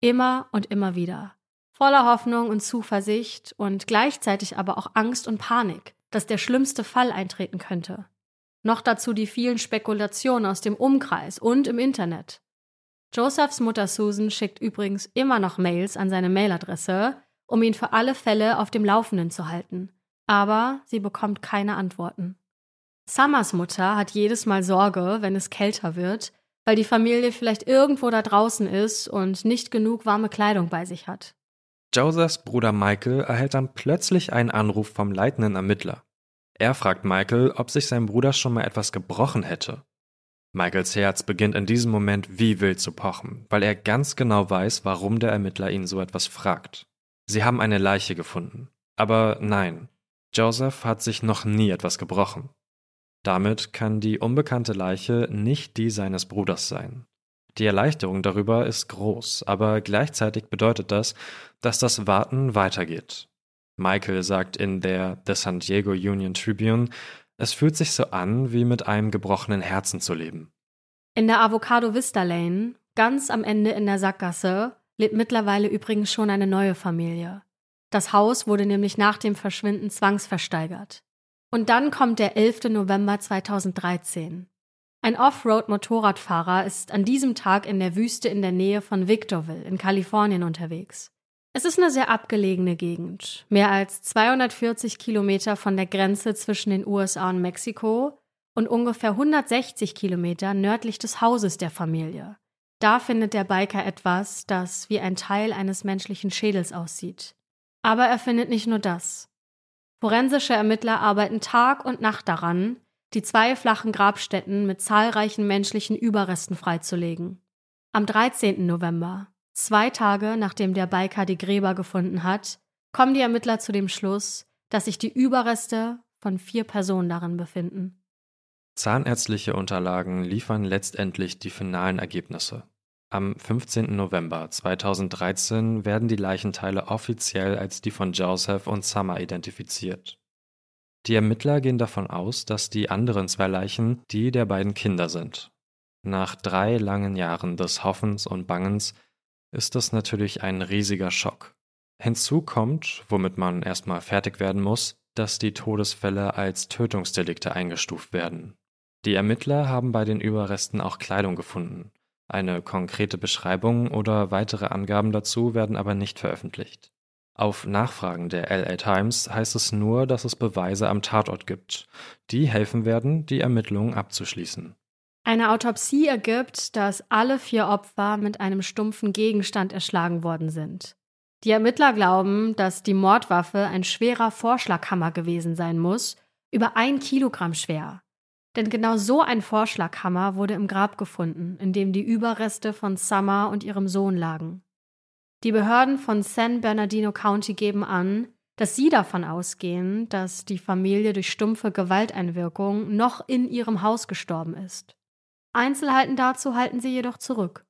Immer und immer wieder voller Hoffnung und Zuversicht und gleichzeitig aber auch Angst und Panik, dass der schlimmste Fall eintreten könnte. Noch dazu die vielen Spekulationen aus dem Umkreis und im Internet. Josephs Mutter Susan schickt übrigens immer noch Mails an seine Mailadresse, um ihn für alle Fälle auf dem Laufenden zu halten. Aber sie bekommt keine Antworten. Summers Mutter hat jedes Mal Sorge, wenn es kälter wird, weil die Familie vielleicht irgendwo da draußen ist und nicht genug warme Kleidung bei sich hat. Josephs Bruder Michael erhält dann plötzlich einen Anruf vom leitenden Ermittler. Er fragt Michael, ob sich sein Bruder schon mal etwas gebrochen hätte. Michaels Herz beginnt in diesem Moment wie wild zu pochen, weil er ganz genau weiß, warum der Ermittler ihn so etwas fragt. Sie haben eine Leiche gefunden. Aber nein, Joseph hat sich noch nie etwas gebrochen. Damit kann die unbekannte Leiche nicht die seines Bruders sein. Die Erleichterung darüber ist groß, aber gleichzeitig bedeutet das, dass das Warten weitergeht. Michael sagt in der The San Diego Union Tribune, es fühlt sich so an, wie mit einem gebrochenen Herzen zu leben. In der Avocado Vista Lane, ganz am Ende in der Sackgasse, lebt mittlerweile übrigens schon eine neue Familie. Das Haus wurde nämlich nach dem Verschwinden zwangsversteigert. Und dann kommt der 11. November 2013. Ein Offroad-Motorradfahrer ist an diesem Tag in der Wüste in der Nähe von Victorville in Kalifornien unterwegs. Es ist eine sehr abgelegene Gegend, mehr als 240 Kilometer von der Grenze zwischen den USA und Mexiko und ungefähr 160 Kilometer nördlich des Hauses der Familie. Da findet der Biker etwas, das wie ein Teil eines menschlichen Schädels aussieht. Aber er findet nicht nur das. Forensische Ermittler arbeiten Tag und Nacht daran, die zwei flachen Grabstätten mit zahlreichen menschlichen Überresten freizulegen. Am 13. November, zwei Tage nachdem der Biker die Gräber gefunden hat, kommen die Ermittler zu dem Schluss, dass sich die Überreste von vier Personen darin befinden. Zahnärztliche Unterlagen liefern letztendlich die finalen Ergebnisse. Am 15. November 2013 werden die Leichenteile offiziell als die von Joseph und Summer identifiziert. Die Ermittler gehen davon aus, dass die anderen zwei Leichen die der beiden Kinder sind. Nach drei langen Jahren des Hoffens und Bangens ist das natürlich ein riesiger Schock. Hinzu kommt, womit man erstmal fertig werden muss, dass die Todesfälle als Tötungsdelikte eingestuft werden. Die Ermittler haben bei den Überresten auch Kleidung gefunden. Eine konkrete Beschreibung oder weitere Angaben dazu werden aber nicht veröffentlicht. Auf Nachfragen der LA Times heißt es nur, dass es Beweise am Tatort gibt, die helfen werden, die Ermittlungen abzuschließen. Eine Autopsie ergibt, dass alle vier Opfer mit einem stumpfen Gegenstand erschlagen worden sind. Die Ermittler glauben, dass die Mordwaffe ein schwerer Vorschlaghammer gewesen sein muss, über ein Kilogramm schwer. Denn genau so ein Vorschlaghammer wurde im Grab gefunden, in dem die Überreste von Summer und ihrem Sohn lagen. Die Behörden von San Bernardino County geben an, dass sie davon ausgehen, dass die Familie durch stumpfe Gewalteinwirkung noch in ihrem Haus gestorben ist. Einzelheiten dazu halten sie jedoch zurück.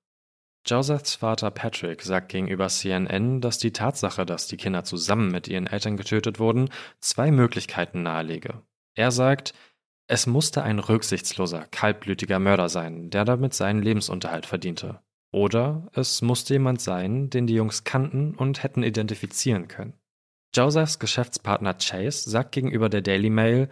Josephs Vater Patrick sagt gegenüber CNN, dass die Tatsache, dass die Kinder zusammen mit ihren Eltern getötet wurden, zwei Möglichkeiten nahelege. Er sagt, es musste ein rücksichtsloser, kaltblütiger Mörder sein, der damit seinen Lebensunterhalt verdiente. Oder es musste jemand sein, den die Jungs kannten und hätten identifizieren können. Josephs Geschäftspartner Chase sagt gegenüber der Daily Mail,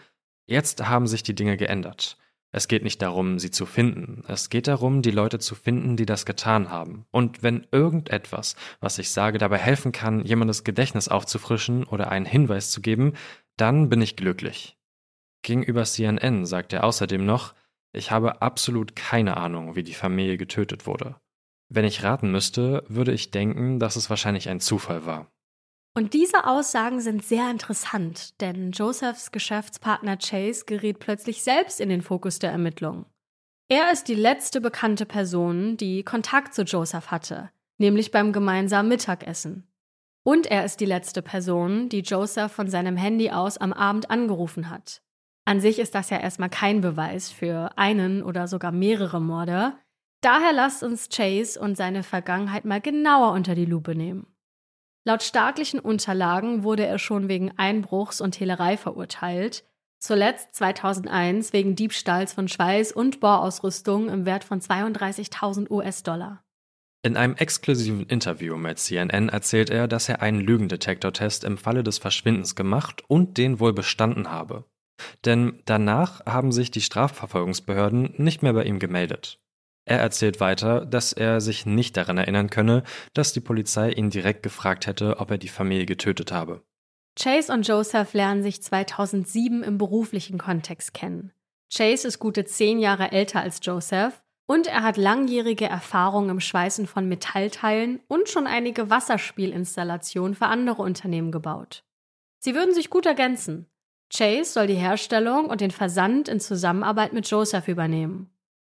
jetzt haben sich die Dinge geändert. Es geht nicht darum, sie zu finden. Es geht darum, die Leute zu finden, die das getan haben. Und wenn irgendetwas, was ich sage, dabei helfen kann, jemandes Gedächtnis aufzufrischen oder einen Hinweis zu geben, dann bin ich glücklich. Gegenüber CNN sagt er außerdem noch, ich habe absolut keine Ahnung, wie die Familie getötet wurde. Wenn ich raten müsste, würde ich denken, dass es wahrscheinlich ein Zufall war. Und diese Aussagen sind sehr interessant, denn Josephs Geschäftspartner Chase geriet plötzlich selbst in den Fokus der Ermittlungen. Er ist die letzte bekannte Person, die Kontakt zu Joseph hatte, nämlich beim gemeinsamen Mittagessen. Und er ist die letzte Person, die Joseph von seinem Handy aus am Abend angerufen hat. An sich ist das ja erstmal kein Beweis für einen oder sogar mehrere Morde. Daher lasst uns Chase und seine Vergangenheit mal genauer unter die Lupe nehmen. Laut staatlichen Unterlagen wurde er schon wegen Einbruchs und Hehlerei verurteilt, zuletzt 2001 wegen Diebstahls von Schweiß- und Bohrausrüstung im Wert von 32.000 US-Dollar. In einem exklusiven Interview mit CNN erzählt er, dass er einen Lügendetektortest im Falle des Verschwindens gemacht und den wohl bestanden habe. Denn danach haben sich die Strafverfolgungsbehörden nicht mehr bei ihm gemeldet. Er erzählt weiter, dass er sich nicht daran erinnern könne, dass die Polizei ihn direkt gefragt hätte, ob er die Familie getötet habe. Chase und Joseph lernen sich 2007 im beruflichen Kontext kennen. Chase ist gute zehn Jahre älter als Joseph und er hat langjährige Erfahrung im Schweißen von Metallteilen und schon einige Wasserspielinstallationen für andere Unternehmen gebaut. Sie würden sich gut ergänzen. Chase soll die Herstellung und den Versand in Zusammenarbeit mit Joseph übernehmen.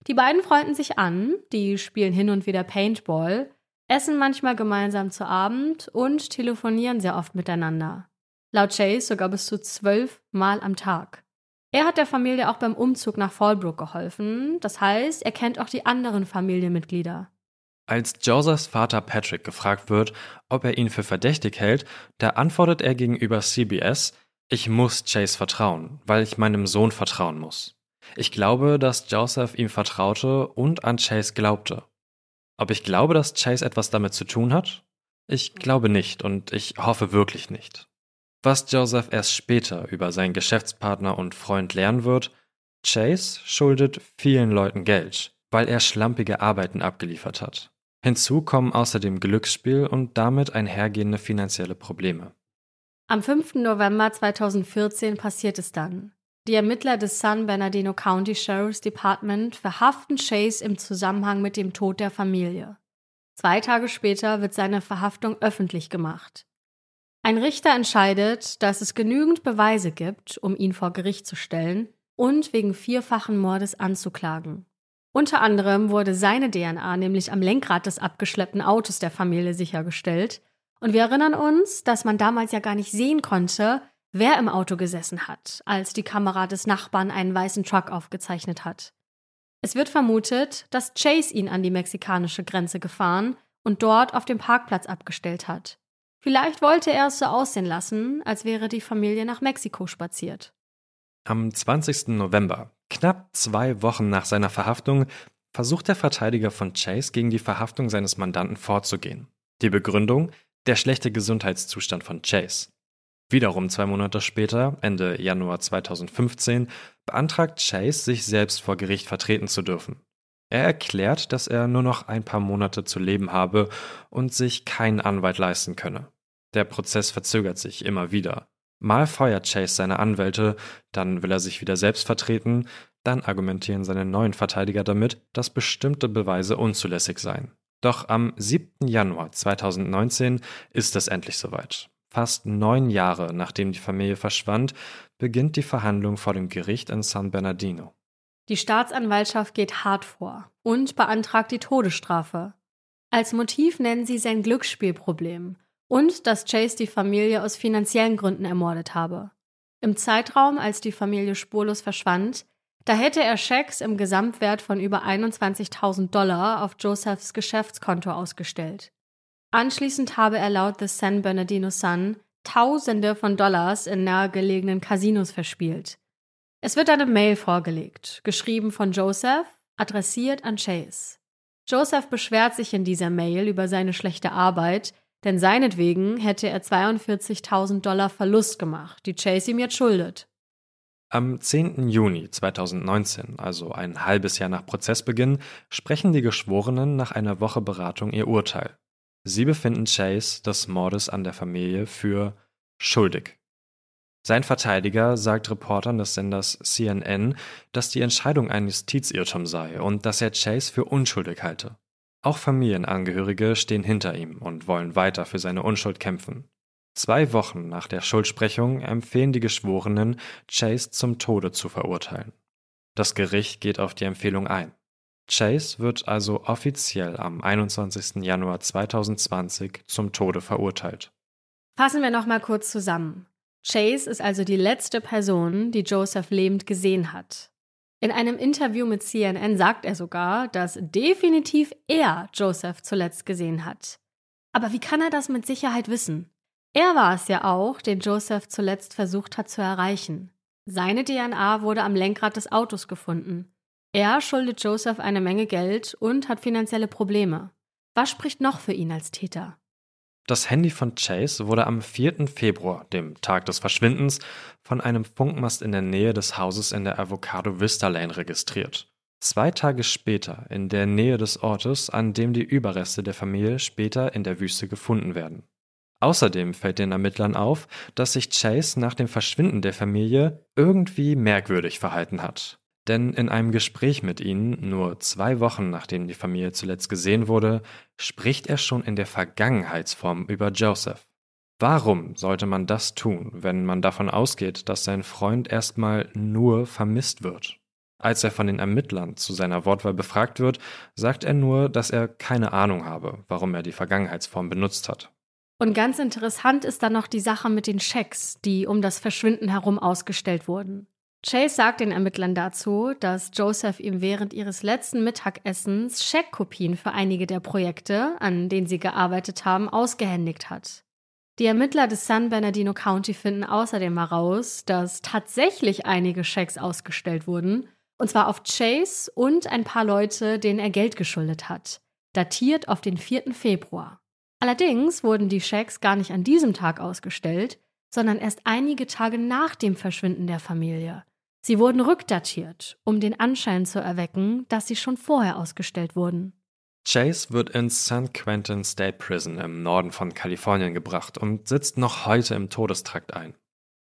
Die beiden freunden sich an, die spielen hin und wieder Paintball, essen manchmal gemeinsam zu Abend und telefonieren sehr oft miteinander. Laut Chase sogar bis zu zwölf Mal am Tag. Er hat der Familie auch beim Umzug nach Fallbrook geholfen, das heißt, er kennt auch die anderen Familienmitglieder. Als Josephs Vater Patrick gefragt wird, ob er ihn für verdächtig hält, da antwortet er gegenüber CBS, ich muss Chase vertrauen, weil ich meinem Sohn vertrauen muss. Ich glaube, dass Joseph ihm vertraute und an Chase glaubte. Ob ich glaube, dass Chase etwas damit zu tun hat? Ich glaube nicht und ich hoffe wirklich nicht. Was Joseph erst später über seinen Geschäftspartner und Freund lernen wird, Chase schuldet vielen Leuten Geld, weil er schlampige Arbeiten abgeliefert hat. Hinzu kommen außerdem Glücksspiel und damit einhergehende finanzielle Probleme. Am 5. November 2014 passiert es dann. Die Ermittler des San Bernardino County Sheriff's Department verhaften Chase im Zusammenhang mit dem Tod der Familie. Zwei Tage später wird seine Verhaftung öffentlich gemacht. Ein Richter entscheidet, dass es genügend Beweise gibt, um ihn vor Gericht zu stellen und wegen vierfachen Mordes anzuklagen. Unter anderem wurde seine DNA nämlich am Lenkrad des abgeschleppten Autos der Familie sichergestellt. Und wir erinnern uns, dass man damals ja gar nicht sehen konnte, wer im Auto gesessen hat, als die Kamera des Nachbarn einen weißen Truck aufgezeichnet hat. Es wird vermutet, dass Chase ihn an die mexikanische Grenze gefahren und dort auf dem Parkplatz abgestellt hat. Vielleicht wollte er es so aussehen lassen, als wäre die Familie nach Mexiko spaziert. Am 20. November, knapp zwei Wochen nach seiner Verhaftung, versucht der Verteidiger von Chase gegen die Verhaftung seines Mandanten vorzugehen. Die Begründung? Der schlechte Gesundheitszustand von Chase. Wiederum zwei Monate später, Ende Januar 2015, beantragt Chase, sich selbst vor Gericht vertreten zu dürfen. Er erklärt, dass er nur noch ein paar Monate zu leben habe und sich keinen Anwalt leisten könne. Der Prozess verzögert sich immer wieder. Mal feuert Chase seine Anwälte, dann will er sich wieder selbst vertreten, dann argumentieren seine neuen Verteidiger damit, dass bestimmte Beweise unzulässig seien. Doch am 7. Januar 2019 ist es endlich soweit. Fast neun Jahre nachdem die Familie verschwand, beginnt die Verhandlung vor dem Gericht in San Bernardino. Die Staatsanwaltschaft geht hart vor und beantragt die Todesstrafe. Als Motiv nennen sie sein Glücksspielproblem und dass Chase die Familie aus finanziellen Gründen ermordet habe. Im Zeitraum, als die Familie spurlos verschwand, da hätte er Schecks im Gesamtwert von über 21.000 Dollar auf Josephs Geschäftskonto ausgestellt. Anschließend habe er laut The San Bernardino Sun Tausende von Dollars in nahegelegenen Casinos verspielt. Es wird eine Mail vorgelegt, geschrieben von Joseph, adressiert an Chase. Joseph beschwert sich in dieser Mail über seine schlechte Arbeit, denn seinetwegen hätte er 42.000 Dollar Verlust gemacht, die Chase ihm jetzt schuldet. Am 10. Juni 2019, also ein halbes Jahr nach Prozessbeginn, sprechen die Geschworenen nach einer Woche Beratung ihr Urteil. Sie befinden Chase des Mordes an der Familie für schuldig. Sein Verteidiger sagt Reportern des Senders CNN, dass die Entscheidung ein Justizirrtum sei und dass er Chase für unschuldig halte. Auch Familienangehörige stehen hinter ihm und wollen weiter für seine Unschuld kämpfen. Zwei Wochen nach der Schuldsprechung empfehlen die Geschworenen, Chase zum Tode zu verurteilen. Das Gericht geht auf die Empfehlung ein. Chase wird also offiziell am 21. Januar 2020 zum Tode verurteilt. Fassen wir nochmal kurz zusammen. Chase ist also die letzte Person, die Joseph lebend gesehen hat. In einem Interview mit CNN sagt er sogar, dass definitiv er Joseph zuletzt gesehen hat. Aber wie kann er das mit Sicherheit wissen? Er war es ja auch, den Joseph zuletzt versucht hat zu erreichen. Seine DNA wurde am Lenkrad des Autos gefunden. Er schuldet Joseph eine Menge Geld und hat finanzielle Probleme. Was spricht noch für ihn als Täter? Das Handy von Chase wurde am 4. Februar, dem Tag des Verschwindens, von einem Funkmast in der Nähe des Hauses in der Avocado Vista Lane registriert. Zwei Tage später in der Nähe des Ortes, an dem die Überreste der Familie später in der Wüste gefunden werden. Außerdem fällt den Ermittlern auf, dass sich Chase nach dem Verschwinden der Familie irgendwie merkwürdig verhalten hat. Denn in einem Gespräch mit ihnen, nur zwei Wochen nachdem die Familie zuletzt gesehen wurde, spricht er schon in der Vergangenheitsform über Joseph. Warum sollte man das tun, wenn man davon ausgeht, dass sein Freund erstmal nur vermisst wird? Als er von den Ermittlern zu seiner Wortwahl befragt wird, sagt er nur, dass er keine Ahnung habe, warum er die Vergangenheitsform benutzt hat. Und ganz interessant ist dann noch die Sache mit den Schecks, die um das Verschwinden herum ausgestellt wurden. Chase sagt den Ermittlern dazu, dass Joseph ihm während ihres letzten Mittagessens Scheckkopien für einige der Projekte, an denen sie gearbeitet haben, ausgehändigt hat. Die Ermittler des San Bernardino County finden außerdem heraus, dass tatsächlich einige Schecks ausgestellt wurden, und zwar auf Chase und ein paar Leute, denen er Geld geschuldet hat. datiert auf den 4. Februar. Allerdings wurden die Schecks gar nicht an diesem Tag ausgestellt, sondern erst einige Tage nach dem Verschwinden der Familie. Sie wurden rückdatiert, um den Anschein zu erwecken, dass sie schon vorher ausgestellt wurden. Chase wird ins San Quentin State Prison im Norden von Kalifornien gebracht und sitzt noch heute im Todestrakt ein.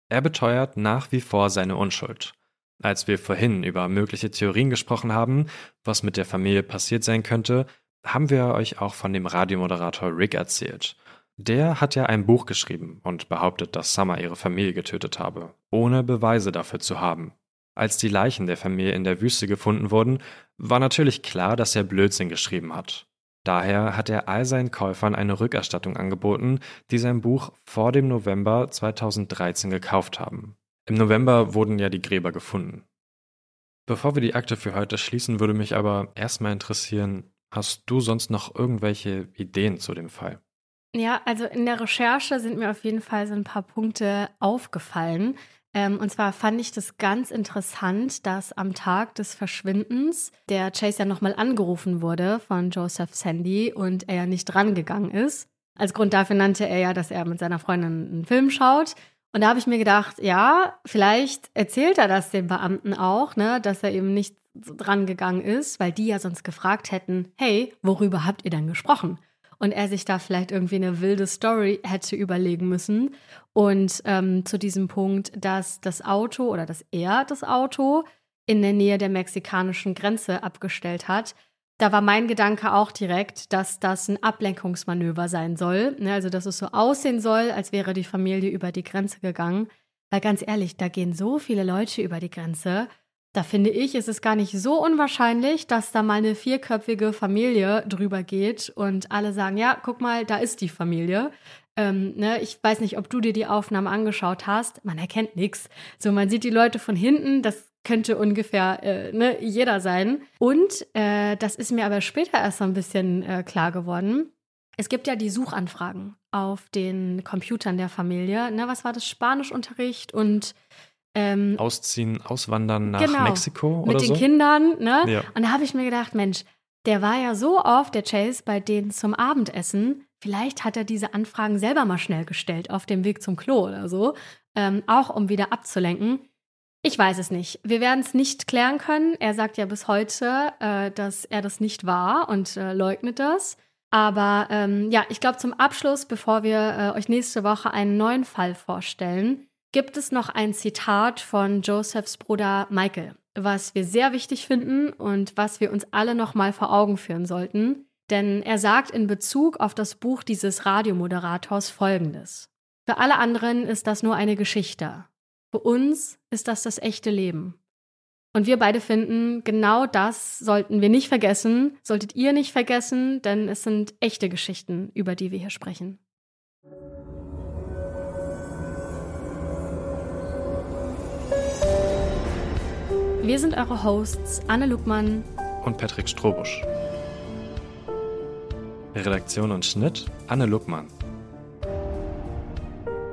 Er beteuert nach wie vor seine Unschuld. Als wir vorhin über mögliche Theorien gesprochen haben, was mit der Familie passiert sein könnte, haben wir euch auch von dem Radiomoderator Rick erzählt. Der hat ja ein Buch geschrieben und behauptet, dass Summer ihre Familie getötet habe, ohne Beweise dafür zu haben. Als die Leichen der Familie in der Wüste gefunden wurden, war natürlich klar, dass er Blödsinn geschrieben hat. Daher hat er all seinen Käufern eine Rückerstattung angeboten, die sein Buch vor dem November 2013 gekauft haben. Im November wurden ja die Gräber gefunden. Bevor wir die Akte für heute schließen, würde mich aber erstmal interessieren, hast du sonst noch irgendwelche Ideen zu dem Fall? Ja, also in der Recherche sind mir auf jeden Fall so ein paar Punkte aufgefallen. Ähm, und zwar fand ich das ganz interessant, dass am Tag des Verschwindens der Chase ja nochmal angerufen wurde von Joseph Sandy und er ja nicht drangegangen ist. Als Grund dafür nannte er ja, dass er mit seiner Freundin einen Film schaut. Und da habe ich mir gedacht, ja, vielleicht erzählt er das dem Beamten auch, ne, dass er eben nicht dran gegangen ist, weil die ja sonst gefragt hätten, hey, worüber habt ihr denn gesprochen? Und er sich da vielleicht irgendwie eine wilde Story hätte überlegen müssen. Und ähm, zu diesem Punkt, dass das Auto oder dass er das Auto in der Nähe der mexikanischen Grenze abgestellt hat, da war mein Gedanke auch direkt, dass das ein Ablenkungsmanöver sein soll. Ne, also, dass es so aussehen soll, als wäre die Familie über die Grenze gegangen. Weil ganz ehrlich, da gehen so viele Leute über die Grenze. Da finde ich, ist es gar nicht so unwahrscheinlich, dass da mal eine vierköpfige Familie drüber geht und alle sagen, ja, guck mal, da ist die Familie. Ähm, ne, ich weiß nicht, ob du dir die Aufnahmen angeschaut hast. Man erkennt nichts. So, man sieht die Leute von hinten. Das könnte ungefähr äh, ne, jeder sein. Und äh, das ist mir aber später erst so ein bisschen äh, klar geworden. Es gibt ja die Suchanfragen auf den Computern der Familie. Ne, was war das? Spanischunterricht und ähm, Ausziehen, auswandern nach genau, Mexiko oder mit den Kindern, ne? Ja. Und da habe ich mir gedacht, Mensch, der war ja so oft, der Chase, bei denen zum Abendessen. Vielleicht hat er diese Anfragen selber mal schnell gestellt auf dem Weg zum Klo oder so, ähm, auch um wieder abzulenken. Ich weiß es nicht. Wir werden es nicht klären können. Er sagt ja bis heute, äh, dass er das nicht war und äh, leugnet das. Aber ähm, ja, ich glaube zum Abschluss, bevor wir äh, euch nächste Woche einen neuen Fall vorstellen, gibt es noch ein Zitat von Josephs Bruder Michael, was wir sehr wichtig finden und was wir uns alle noch mal vor Augen führen sollten. Denn er sagt in Bezug auf das Buch dieses Radiomoderators Folgendes. Für alle anderen ist das nur eine Geschichte. Für uns ist das das echte Leben. Und wir beide finden, genau das sollten wir nicht vergessen, solltet ihr nicht vergessen, denn es sind echte Geschichten, über die wir hier sprechen. Wir sind eure Hosts Anne Luckmann und Patrick Strobusch. Redaktion und Schnitt Anne Luckmann.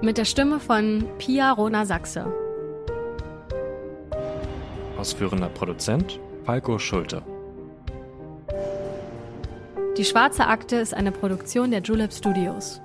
Mit der Stimme von Pia Rona Sachse. Ausführender Produzent Falco Schulte. Die Schwarze Akte ist eine Produktion der Julep Studios.